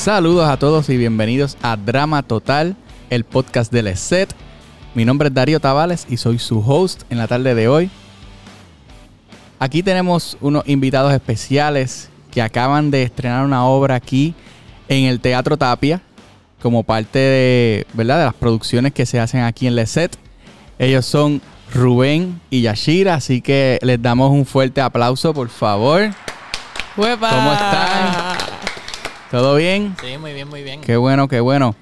Saludos a todos y bienvenidos a Drama Total, el podcast del ESET. Mi nombre es Darío Tavales y soy su host en la tarde de hoy. Aquí tenemos unos invitados especiales que acaban de estrenar una obra aquí en el Teatro Tapia como parte de, ¿verdad? de las producciones que se hacen aquí en Leset. Ellos son Rubén y Yashira, así que les damos un fuerte aplauso, por favor. ¿Cómo están? ¿Todo bien? Sí, muy bien, muy bien. Qué bueno, qué bueno.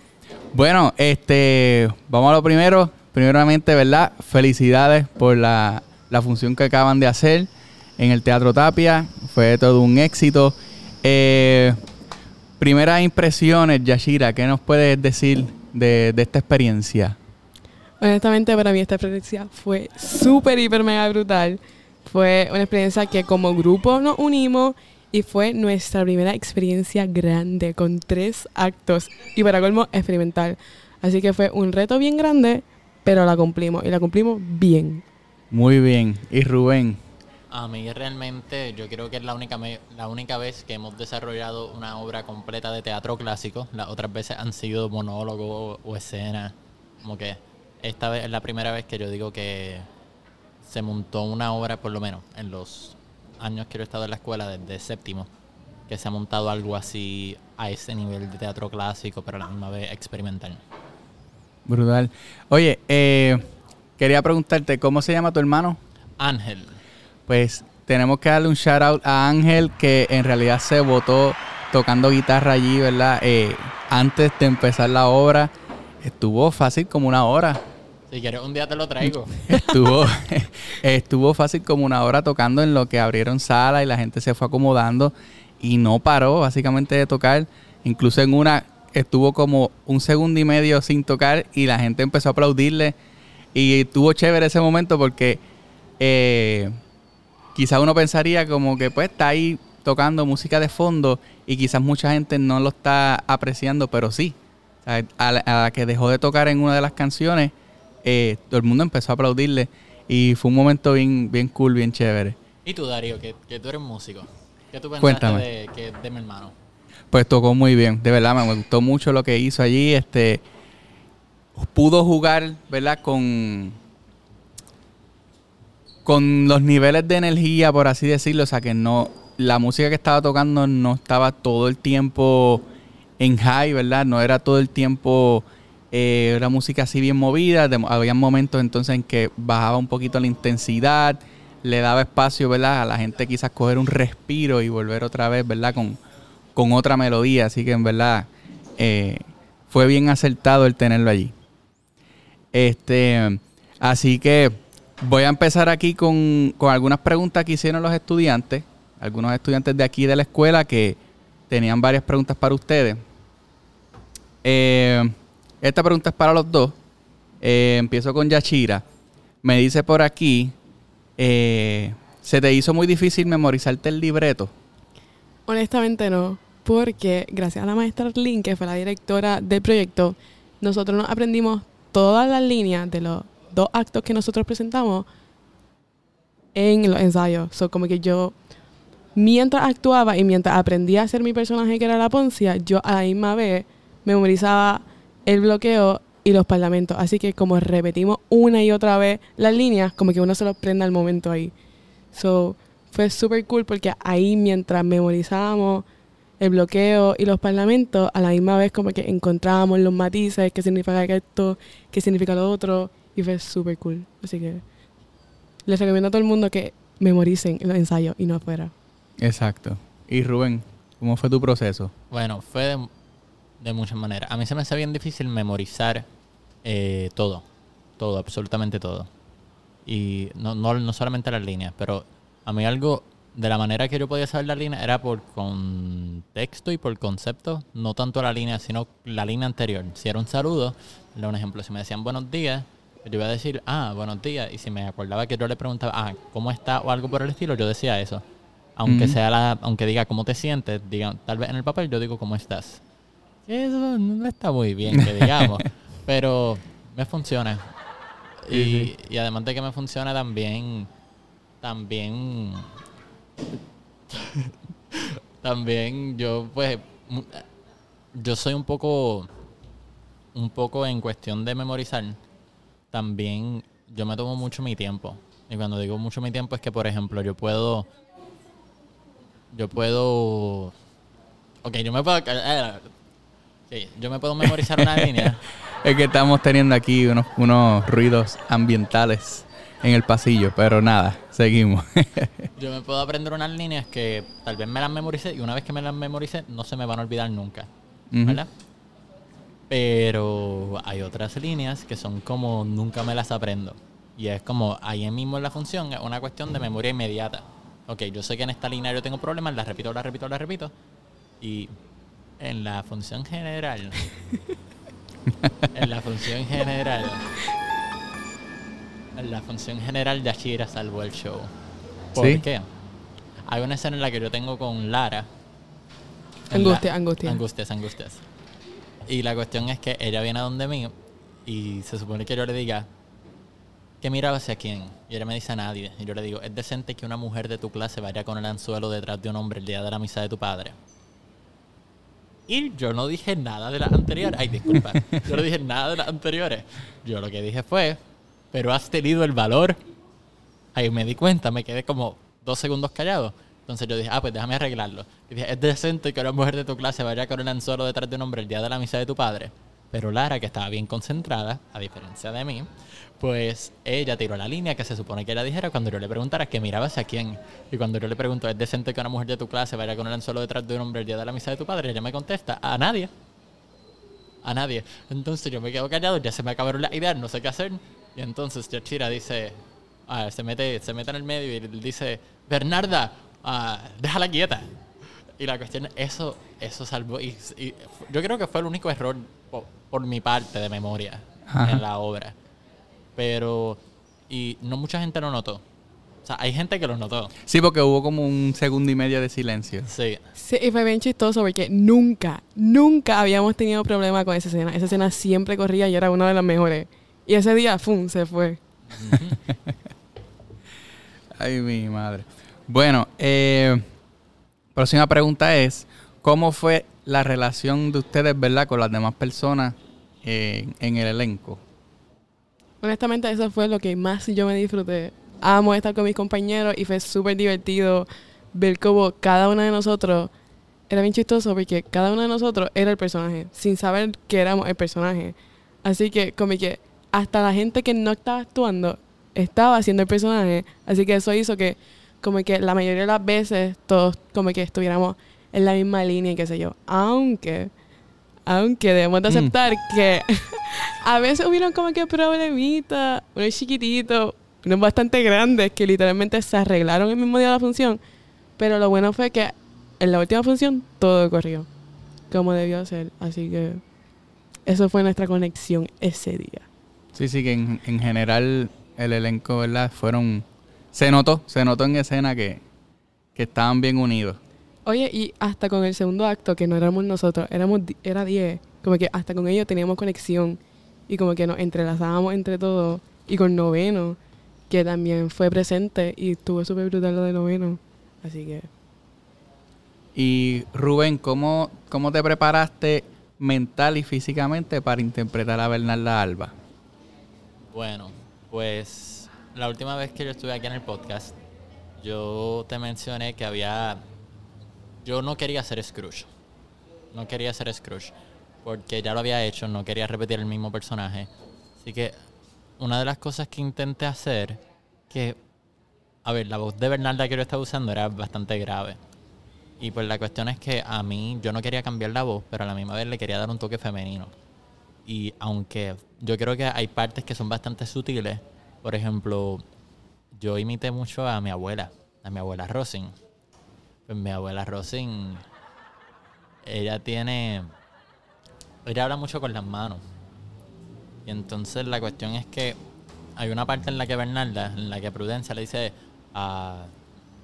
Bueno, este, vamos a lo primero. Primeramente, ¿verdad? Felicidades por la, la función que acaban de hacer en el Teatro Tapia. Fue todo un éxito. Eh, primeras impresiones, Yashira, ¿qué nos puedes decir de, de esta experiencia? Honestamente, para mí esta experiencia fue súper, hiper, mega brutal. Fue una experiencia que como grupo nos unimos y fue nuestra primera experiencia grande con tres actos y para colmo experimental. Así que fue un reto bien grande, pero la cumplimos y la cumplimos bien. Muy bien. ¿Y Rubén? A mí realmente yo creo que es la única, me- la única vez que hemos desarrollado una obra completa de teatro clásico. Las otras veces han sido monólogos o escenas. Como que esta vez es la primera vez que yo digo que se montó una obra, por lo menos en los años que yo he estado en la escuela, desde séptimo, que se ha montado algo así a ese nivel de teatro clásico, pero a la misma vez experimental. Brutal. Oye, eh, quería preguntarte, ¿cómo se llama tu hermano? Ángel. Pues tenemos que darle un shout out a Ángel que en realidad se votó tocando guitarra allí, ¿verdad? Eh, antes de empezar la obra, estuvo fácil como una hora. Si quieres un día te lo traigo. Estuvo, estuvo fácil como una hora tocando en lo que abrieron sala y la gente se fue acomodando y no paró básicamente de tocar. Incluso en una estuvo como un segundo y medio sin tocar y la gente empezó a aplaudirle. Y estuvo chévere ese momento porque eh, quizás uno pensaría como que pues está ahí tocando música de fondo y quizás mucha gente no lo está apreciando, pero sí. A la que dejó de tocar en una de las canciones, eh, todo el mundo empezó a aplaudirle y fue un momento bien, bien cool, bien chévere. ¿Y tú, Darío, que, que tú eres músico? ¿Qué tú pensaste Cuéntame. de, que, de mi hermano? Pues tocó muy bien, de verdad, me gustó mucho lo que hizo allí. Este pudo jugar, ¿verdad? Con con los niveles de energía, por así decirlo, o sea que no la música que estaba tocando no estaba todo el tiempo en high, ¿verdad? No era todo el tiempo eh, una música así bien movida. De- había momentos entonces en que bajaba un poquito la intensidad, le daba espacio, ¿verdad? A la gente quizás coger un respiro y volver otra vez, ¿verdad? Con, con otra melodía. Así que en verdad eh, fue bien acertado el tenerlo allí. Este, así que voy a empezar aquí con, con algunas preguntas que hicieron los estudiantes, algunos estudiantes de aquí de la escuela que tenían varias preguntas para ustedes. Eh, esta pregunta es para los dos. Eh, empiezo con Yachira. Me dice por aquí, eh, ¿se te hizo muy difícil memorizarte el libreto? Honestamente no, porque gracias a la maestra Arlene, que fue la directora del proyecto, nosotros nos aprendimos todas las líneas de los dos actos que nosotros presentamos en los ensayos. So, como que yo, mientras actuaba y mientras aprendía a hacer mi personaje que era la Poncia, yo a la misma vez memorizaba el bloqueo y los parlamentos. Así que como repetimos una y otra vez las líneas, como que uno se los prende al momento ahí. So, fue súper cool porque ahí mientras memorizábamos el bloqueo y los parlamentos, a la misma vez como que encontrábamos los matices, qué significa esto, qué significa lo otro, y fue súper cool. Así que les recomiendo a todo el mundo que memoricen los ensayos y no afuera. Exacto. Y Rubén, ¿cómo fue tu proceso? Bueno, fue de, de muchas maneras. A mí se me hace bien difícil memorizar eh, todo. Todo, absolutamente todo. Y no, no, no solamente las líneas, pero a mí algo de la manera que yo podía saber la línea era por contexto y por concepto, no tanto la línea, sino la línea anterior. Si era un saludo, le un ejemplo, si me decían buenos días, yo iba a decir, ah, buenos días, y si me acordaba que yo le preguntaba, ah, ¿cómo está? o algo por el estilo, yo decía eso. Aunque sea la, aunque diga cómo te sientes, diga, tal vez en el papel yo digo cómo estás. Eso no está muy bien, que digamos, pero me funciona. Y, y además de que me funciona también, también, también yo pues yo soy un poco, un poco en cuestión de memorizar, también yo me tomo mucho mi tiempo. Y cuando digo mucho mi tiempo es que, por ejemplo, yo puedo, yo puedo, ok, yo me puedo, sí, yo me puedo memorizar una línea. Es que estamos teniendo aquí unos, unos ruidos ambientales en el pasillo, pero nada, seguimos. Yo me puedo aprender unas líneas que tal vez me las memorice y una vez que me las memorice no se me van a olvidar nunca. ¿verdad? Pero hay otras líneas que son como nunca me las aprendo. Y es como ahí mismo en la función, es una cuestión de memoria inmediata. Ok, yo sé que en esta línea yo tengo problemas, la repito, la repito, la repito. Y en la función general, en la función general, en la función general, Yashira salvó el show. ¿Por ¿Sí? qué? Hay una escena en la que yo tengo con Lara. la- Angustia, angustia. Angustias, angustias. Y la cuestión es que ella viene a donde mí y se supone que yo le diga que mira hacia quién. Y ella me dice a nadie. Y yo le digo, es decente que una mujer de tu clase vaya con el anzuelo detrás de un hombre el día de la misa de tu padre. Y yo no dije nada de las anteriores. Ay, disculpa. Yo no dije nada de las anteriores. Yo lo que dije fue, pero has tenido el valor. Ahí me di cuenta, me quedé como dos segundos callado. Entonces yo dije, ah, pues déjame arreglarlo. Y dije, es decente que una mujer de tu clase vaya con el anzuelo detrás de un hombre el día de la misa de tu padre. Pero Lara, que estaba bien concentrada, a diferencia de mí, pues ella tiró la línea que se supone que ella dijera cuando yo le preguntara que miraba hacia quién. Y cuando yo le pregunto, ¿es decente que una mujer de tu clase vaya con el anzuelo detrás de un hombre el día de la misa de tu padre? Ella me contesta, a nadie. A nadie. Entonces yo me quedo callado, ya se me acabaron las ideas, no sé qué hacer. Y entonces Yachira dice, ah, se, mete, se mete en el medio y dice, Bernarda, ah, déjala quieta. Y la cuestión es, eso, eso salvó. Y, yo creo que fue el único error po- por, mi parte de memoria Ajá. en la obra. Pero, y no mucha gente lo notó. O sea, hay gente que lo notó. Sí, porque hubo como un segundo y medio de silencio. Sí. Sí, y fue bien chistoso porque nunca, nunca habíamos tenido problema con esa escena. Esa escena siempre corría y era una de las mejores. Y ese día, ¡fum! se fue. Ay, mi madre. Bueno, eh, próxima pregunta es, ¿cómo fue la relación de ustedes, verdad, con las demás personas eh, en el elenco? Honestamente, eso fue lo que más yo me disfruté. Amo estar con mis compañeros y fue súper divertido ver cómo cada uno de nosotros era bien chistoso porque cada uno de nosotros era el personaje, sin saber que éramos el personaje. Así que, como que hasta la gente que no estaba actuando estaba haciendo el personaje. Así que eso hizo que, como que la mayoría de las veces todos, como que estuviéramos en la misma línea y qué sé yo. Aunque, aunque debemos de Mm. aceptar que a veces hubieron como que problemitas, unos chiquititos, unos bastante grandes que literalmente se arreglaron el mismo día de la función. Pero lo bueno fue que en la última función todo corrió como debió ser. Así que eso fue nuestra conexión ese día. Sí, sí, que en, en general el elenco, ¿verdad? Fueron... Se notó, se notó en escena que, que estaban bien unidos. Oye, y hasta con el segundo acto, que no éramos nosotros, éramos era 10, como que hasta con ellos teníamos conexión y como que nos entrelazábamos entre todos. Y con noveno, que también fue presente y estuvo súper brutal lo de noveno. Así que Y Rubén, ¿cómo, ¿cómo te preparaste mental y físicamente para interpretar a Bernarda Alba? Bueno, pues la última vez que yo estuve aquí en el podcast, yo te mencioné que había... Yo no quería ser Scrooge. No quería ser Scrooge. Porque ya lo había hecho, no quería repetir el mismo personaje. Así que una de las cosas que intenté hacer, que... A ver, la voz de Bernarda que yo estaba usando era bastante grave. Y pues la cuestión es que a mí yo no quería cambiar la voz, pero a la misma vez le quería dar un toque femenino. Y aunque yo creo que hay partes que son bastante sutiles, por ejemplo, yo imité mucho a mi abuela, a mi abuela Rosin. Pues mi abuela Rosin, ella tiene, ella habla mucho con las manos. Y entonces la cuestión es que hay una parte en la que Bernarda, en la que Prudencia le dice a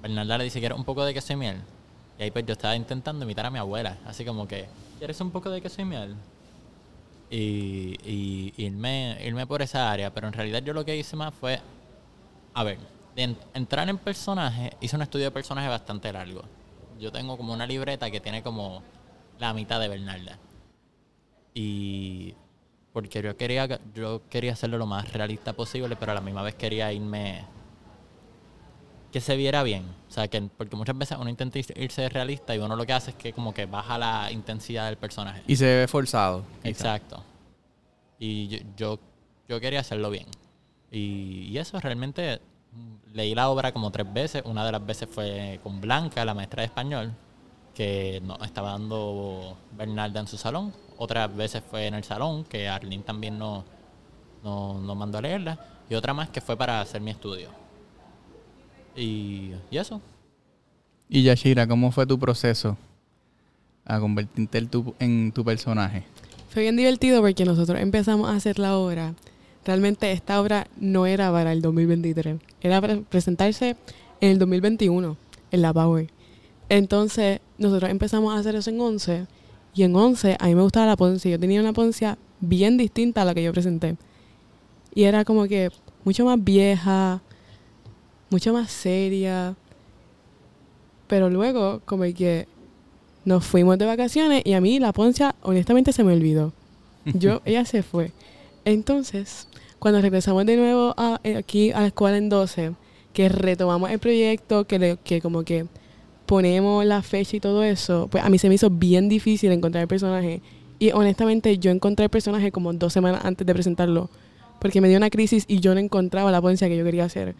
Bernarda le dice, ¿quieres un poco de queso y miel? Y ahí pues yo estaba intentando imitar a mi abuela, así como que, ¿quieres un poco de queso y miel? y, y irme, irme por esa área. Pero en realidad yo lo que hice más fue, a ver, entrar en personaje, hice un estudio de personaje bastante largo. Yo tengo como una libreta que tiene como la mitad de Bernarda. Y porque yo quería, yo quería hacerlo lo más realista posible, pero a la misma vez quería irme que se viera bien. O sea, que porque muchas veces uno intenta irse realista y uno lo que hace es que como que baja la intensidad del personaje. Y se ve forzado. Exacto. Y yo, yo, yo quería hacerlo bien. Y, y eso realmente leí la obra como tres veces. Una de las veces fue con Blanca, la maestra de español, que nos estaba dando Bernalda en su salón. Otras veces fue en el salón, que Arlene también nos no, nos mandó a leerla. Y otra más que fue para hacer mi estudio. Y, y eso. Y Yashira, ¿cómo fue tu proceso a convertirte en tu, en tu personaje? Fue bien divertido porque nosotros empezamos a hacer la obra. Realmente esta obra no era para el 2023, era para presentarse en el 2021, en la Power. Entonces, nosotros empezamos a hacer eso en 11 y en 11 a mí me gustaba la ponencia. Yo tenía una ponencia bien distinta a la que yo presenté. Y era como que mucho más vieja, mucho más seria. Pero luego, como que nos fuimos de vacaciones y a mí la ponencia honestamente se me olvidó. Yo, ella se fue. Entonces, cuando regresamos de nuevo eh, aquí a la escuela en 12, que retomamos el proyecto, que, como que ponemos la fecha y todo eso, pues a mí se me hizo bien difícil encontrar el personaje. Y honestamente yo encontré el personaje como dos semanas antes de presentarlo, porque me dio una crisis y yo no encontraba la ponencia que yo quería hacer.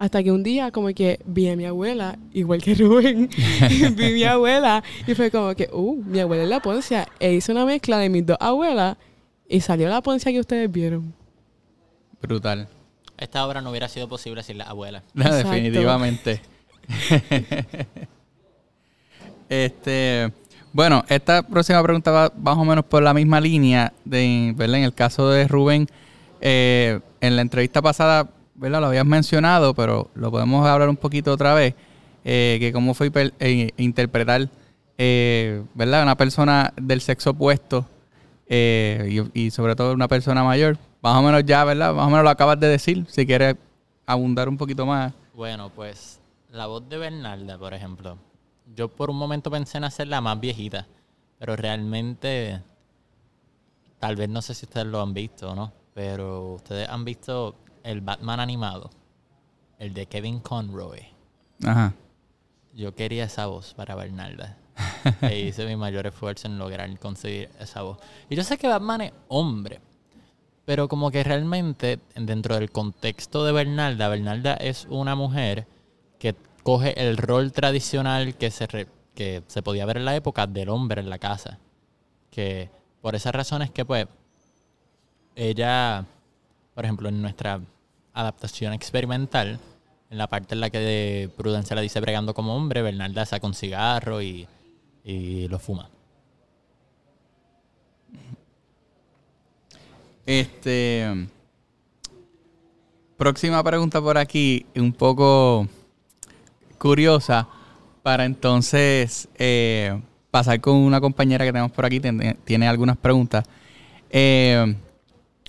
Hasta que un día como que vi a mi abuela, igual que Rubén, vi a mi abuela y fue como que, uh, mi abuela es la ponencia. E hice una mezcla de mis dos abuelas y salió la ponencia que ustedes vieron. Brutal. Esta obra no hubiera sido posible sin la abuela. Exacto. Definitivamente. este, bueno, esta próxima pregunta va más o menos por la misma línea de, ¿verdad? En el caso de Rubén, eh, en la entrevista pasada, ¿verdad? Lo habías mencionado, pero lo podemos hablar un poquito otra vez, eh, que cómo fue hiper- eh, interpretar, eh, ¿verdad? Una persona del sexo opuesto eh, y, y sobre todo una persona mayor. Más o menos ya, ¿verdad? Más o menos lo acabas de decir. Si quieres abundar un poquito más. Bueno, pues la voz de Bernalda, por ejemplo. Yo por un momento pensé en hacerla más viejita, pero realmente, tal vez no sé si ustedes lo han visto o no, pero ustedes han visto el Batman animado, el de Kevin Conroy. Ajá. Yo quería esa voz para Bernalda. e hice mi mayor esfuerzo en lograr conseguir esa voz. Y yo sé que Batman es hombre, pero como que realmente dentro del contexto de Bernalda, Bernalda es una mujer que coge el rol tradicional que se, re- que se podía ver en la época del hombre en la casa. Que por esas razones que pues ella, por ejemplo, en nuestra adaptación experimental, en la parte en la que Prudencia la dice bregando como hombre, Bernalda saca un cigarro y, y lo fuma. Este. Próxima pregunta por aquí, un poco curiosa, para entonces eh, pasar con una compañera que tenemos por aquí, tiene, tiene algunas preguntas. Eh,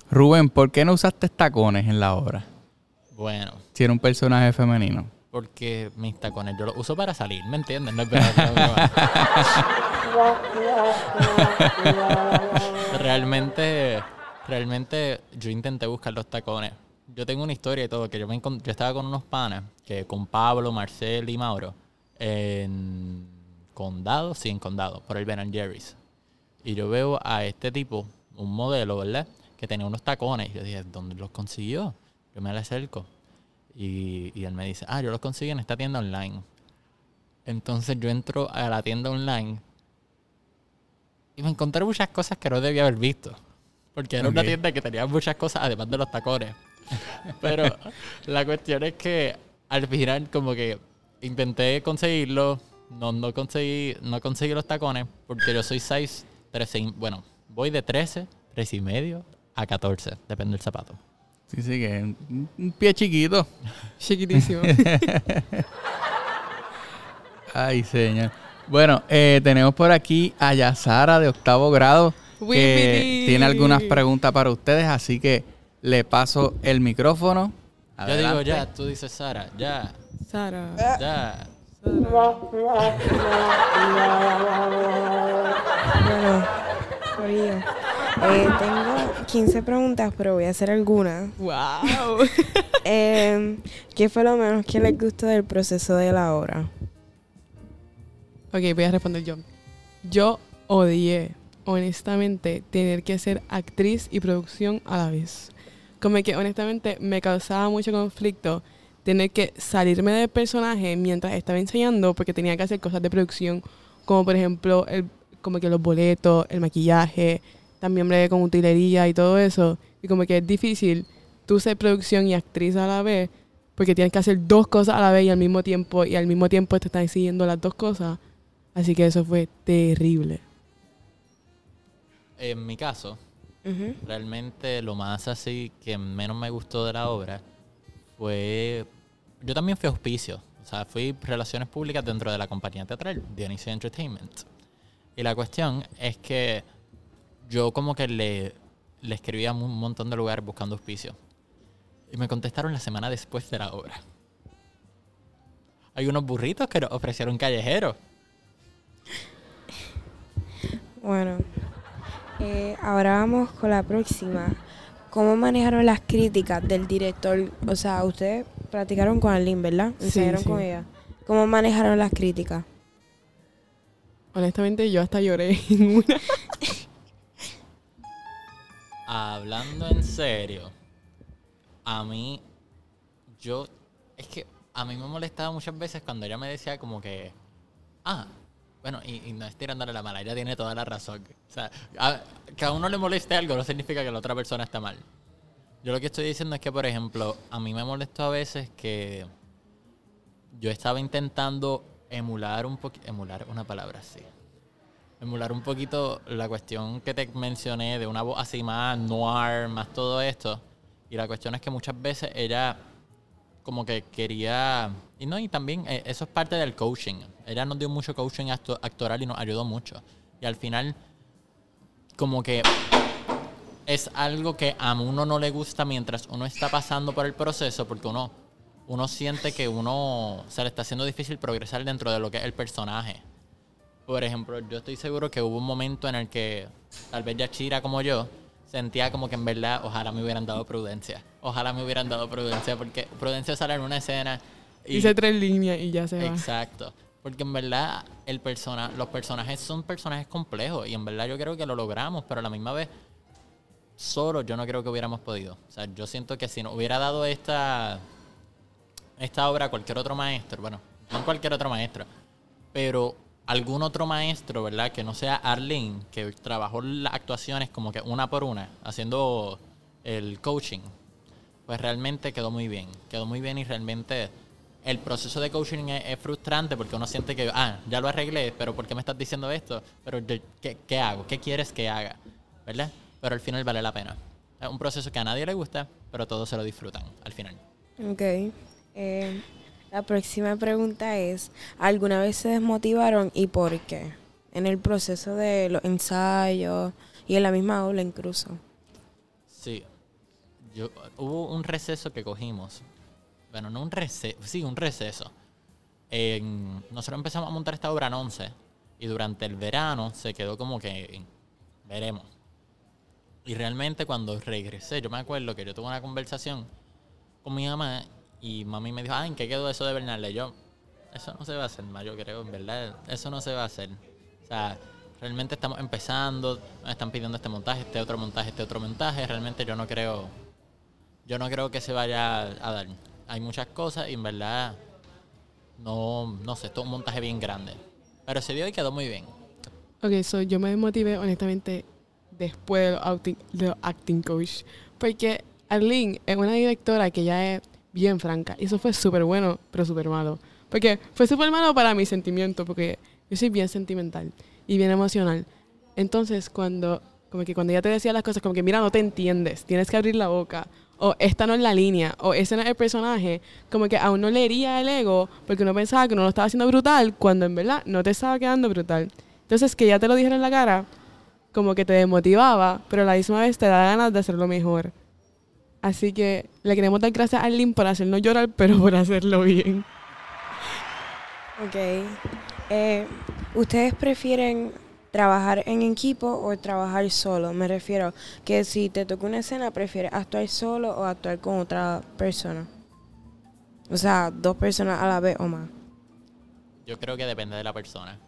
Rubén, ¿por qué no usaste tacones en la obra? Bueno, Si era un personaje femenino. porque mis tacones yo los uso para salir, ¿me entiendes? No es verdad, realmente, realmente yo intenté buscar los tacones. Yo tengo una historia y todo, que yo, me yo estaba con unos panas, que con Pablo, Marcel y Mauro, en Condado, sí, en Condado, por el Ben Jerry's. Y yo veo a este tipo, un modelo, ¿verdad? Que tenía unos tacones. Y yo dije, ¿dónde los consiguió? Yo me le acerco. Y, y él me dice, ah, yo los conseguí en esta tienda online. Entonces yo entro a la tienda online y me encontré muchas cosas que no debía haber visto. Porque era una tienda que tenía muchas cosas además de los tacones. Pero la cuestión es que al final como que intenté conseguirlo, no, no conseguí, no conseguí los tacones porque yo soy 6, 13, y- bueno, voy de 13, 13 y medio a 14, depende del zapato. Sí, sí, que un, un pie chiquito. Chiquitísimo. Ay, señor. Bueno, eh, tenemos por aquí a Yasara de octavo grado que tiene algunas preguntas para ustedes, así que le paso el micrófono. Yo digo Adelante. ya, tú dices Sara, ya, Sara. ya. Bueno, Corillo. Eh, tengo 15 preguntas, pero voy a hacer algunas. ¡Wow! Eh, ¿Qué fue lo menos que les gustó del proceso de la obra? ok, voy a responder yo. Yo odié, honestamente, tener que ser actriz y producción a la vez. Como que honestamente me causaba mucho conflicto tener que salirme del personaje mientras estaba ensayando porque tenía que hacer cosas de producción, como por ejemplo, el, como que los boletos, el maquillaje, también bregué con utilería y todo eso. Y como que es difícil tú ser producción y actriz a la vez porque tienes que hacer dos cosas a la vez y al mismo tiempo y al mismo tiempo te están exigiendo las dos cosas. Así que eso fue terrible. En mi caso, realmente lo más así que menos me gustó de la obra fue... Yo también fui auspicio. O sea, fui relaciones públicas dentro de la compañía teatral, Dionisio Entertainment. Y la cuestión es que yo como que le, le escribí a un montón de lugares buscando auspicio. Y me contestaron la semana después de la obra. Hay unos burritos que nos ofrecieron callejeros. Bueno, eh, ahora vamos con la próxima. ¿Cómo manejaron las críticas del director? O sea, ustedes practicaron con Arlene, ¿verdad? Sí, Ensayaron sí. con ella. ¿Cómo manejaron las críticas? Honestamente, yo hasta lloré en una. Hablando en serio, a mí, yo, es que a mí me molestaba muchas veces cuando ella me decía como que, ah, bueno, y, no es tirándole la mala, ella tiene toda la razón. O sea, a- que a uno le moleste algo no significa que la otra persona está mal. Yo lo que estoy diciendo es que, por ejemplo, a mí me molestó a veces que yo estaba intentando emular un poquito, emular una palabra así emular un poquito la cuestión que te mencioné de una voz así más noir, más todo esto. Y la cuestión es que muchas veces ella como que quería... Y no, y también eh, eso es parte del coaching. Ella nos dio mucho coaching acto- actoral y nos ayudó mucho. Y al final, como que es algo que a uno no le gusta mientras uno está pasando por el proceso, porque uno, uno siente que uno se le está haciendo difícil progresar dentro de lo que es el personaje. Por ejemplo, yo estoy seguro que hubo un momento en el que tal vez Yachira como yo sentía como que en verdad ojalá me hubieran dado prudencia. Ojalá me hubieran dado prudencia porque prudencia sale en una escena y Hice tres líneas y ya se va. Exacto. Porque en verdad el persona, los personajes son personajes complejos y en verdad yo creo que lo logramos, pero a la misma vez solo yo no creo que hubiéramos podido. O sea, yo siento que si nos hubiera dado esta esta obra a cualquier otro maestro, bueno, no cualquier otro maestro, pero algún otro maestro, ¿verdad? Que no sea Arlene, que trabajó las actuaciones como que una por una, haciendo el coaching, pues realmente quedó muy bien. Quedó muy bien y realmente el proceso de coaching es, es frustrante porque uno siente que, ah, ya lo arreglé, pero ¿por qué me estás diciendo esto? Pero ¿qué, qué hago? ¿Qué quieres que haga? ¿Verdad? Pero al final vale la pena. Es un proceso que a nadie le gusta, pero todos se lo disfrutan al final. Ok. Eh, la próxima pregunta es, ¿alguna vez se desmotivaron y por qué? En el proceso de los ensayos y en la misma aula incluso. Sí. Yo, hubo un receso que cogimos. Bueno, no un receso, sí, un receso. Nosotros empezamos a montar esta obra en 11 y durante el verano se quedó como que veremos. Y realmente cuando regresé, yo me acuerdo que yo tuve una conversación con mi mamá y mami me dijo, ah, ¿en qué quedó eso de Bernal? Y yo, eso no se va a hacer más, yo creo, en verdad, eso no se va a hacer. O sea, realmente estamos empezando, me están pidiendo este montaje, este otro montaje, este otro montaje, realmente yo no creo, yo no creo que se vaya a dar. Hay muchas cosas y en verdad, no, no sé, esto es un montaje bien grande. Pero se dio y quedó muy bien. Ok, so yo me desmotivé honestamente después de los acting, de acting coach. Porque Arlene es una directora que ya es bien franca. Y eso fue súper bueno, pero súper malo. Porque fue súper malo para mi sentimiento, porque yo soy bien sentimental y bien emocional. Entonces, cuando, como que cuando ella te decía las cosas, como que, mira, no te entiendes, tienes que abrir la boca, o esta no es la línea, o ese no es el personaje, como que a uno le hería el ego, porque uno pensaba que uno lo estaba haciendo brutal, cuando en verdad no te estaba quedando brutal. Entonces, que ya te lo dijeron en la cara, como que te desmotivaba, pero a la misma vez te da ganas de hacerlo mejor. Así que le queremos dar gracias a Arlene por hacernos llorar, pero por hacerlo bien. Ok. Eh, ¿Ustedes prefieren trabajar en equipo o trabajar solo. Me refiero que si te toca una escena, prefieres actuar solo o actuar con otra persona. O sea, dos personas a la vez o más. Yo creo que depende de la persona.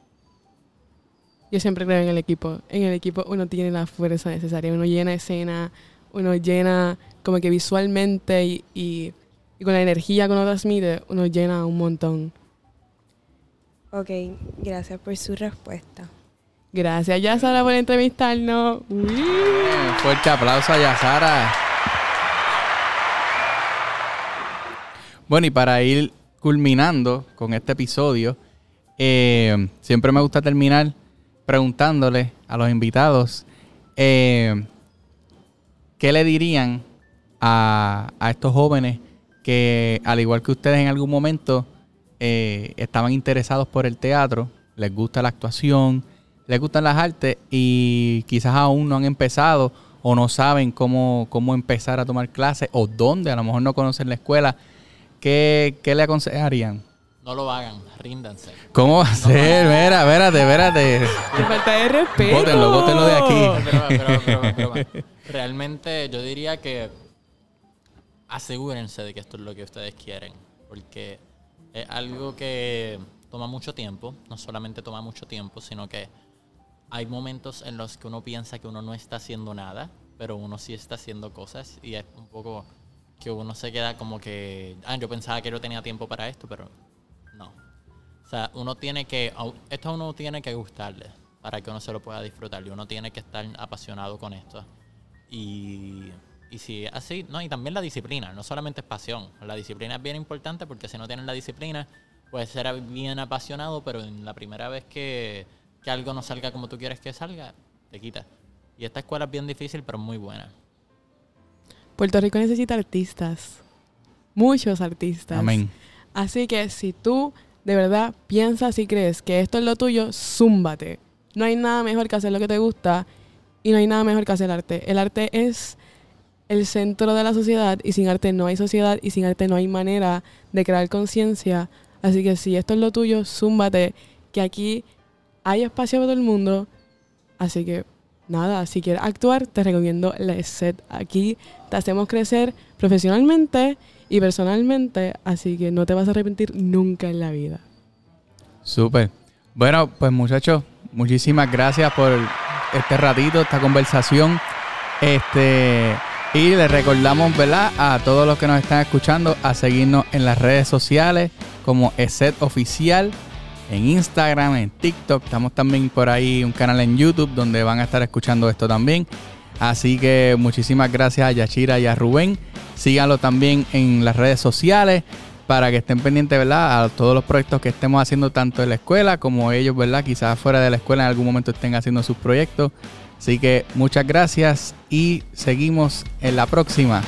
Yo siempre creo en el equipo. En el equipo uno tiene la fuerza necesaria. Uno llena escena, uno llena como que visualmente y, y, y con la energía que uno transmite, uno llena un montón. Ok, gracias por su respuesta. Gracias, Yasara, por entrevistarnos. Uy. Fuerte aplauso a Yasara. Bueno, y para ir culminando con este episodio, eh, siempre me gusta terminar preguntándole a los invitados eh, qué le dirían a, a estos jóvenes que, al igual que ustedes en algún momento, eh, estaban interesados por el teatro, les gusta la actuación, les gustan las artes y quizás aún no han empezado o no saben cómo, cómo empezar a tomar clases o dónde, a lo mejor no conocen la escuela, ¿qué, qué le aconsejarían? No lo hagan, ríndanse. ¿Cómo va a ser? Mira, espérate, espérate. Qué falta de respeto. Bótenlo, bótenlo de aquí. Realmente yo diría que asegúrense de que esto es lo que ustedes quieren, porque es algo que toma mucho tiempo, no solamente toma mucho tiempo, sino que hay momentos en los que uno piensa que uno no está haciendo nada, pero uno sí está haciendo cosas y es un poco que uno se queda como que, ah, yo pensaba que yo tenía tiempo para esto, pero no. O sea, uno tiene que, esto uno tiene que gustarle para que uno se lo pueda disfrutar y uno tiene que estar apasionado con esto. Y, y si así, no, y también la disciplina, no solamente es pasión, la disciplina es bien importante porque si no tienes la disciplina, puedes ser bien apasionado, pero en la primera vez que, que algo no salga como tú quieres que salga, te quita. Y esta escuela es bien difícil, pero muy buena. Puerto Rico necesita artistas. Muchos artistas. Amén. Así que si tú de verdad piensas y crees que esto es lo tuyo, zúmbate. No hay nada mejor que hacer lo que te gusta y no hay nada mejor que hacer arte. El arte es el centro de la sociedad y sin arte no hay sociedad y sin arte no hay manera de crear conciencia. Así que si esto es lo tuyo, zúmbate, que aquí hay espacio para todo el mundo. Así que nada, si quieres actuar, te recomiendo la set. Aquí te hacemos crecer profesionalmente y personalmente, así que no te vas a arrepentir nunca en la vida. Súper. Bueno, pues muchachos, muchísimas gracias por este ratito, esta conversación. Este, y les recordamos, ¿verdad? A todos los que nos están escuchando, a seguirnos en las redes sociales como ESET Oficial, en Instagram, en TikTok. Estamos también por ahí un canal en YouTube donde van a estar escuchando esto también. Así que muchísimas gracias a Yachira y a Rubén. Síganlo también en las redes sociales para que estén pendientes, ¿verdad? A todos los proyectos que estemos haciendo tanto en la escuela como ellos, ¿verdad? Quizás fuera de la escuela en algún momento estén haciendo sus proyectos. Así que muchas gracias y seguimos en la próxima.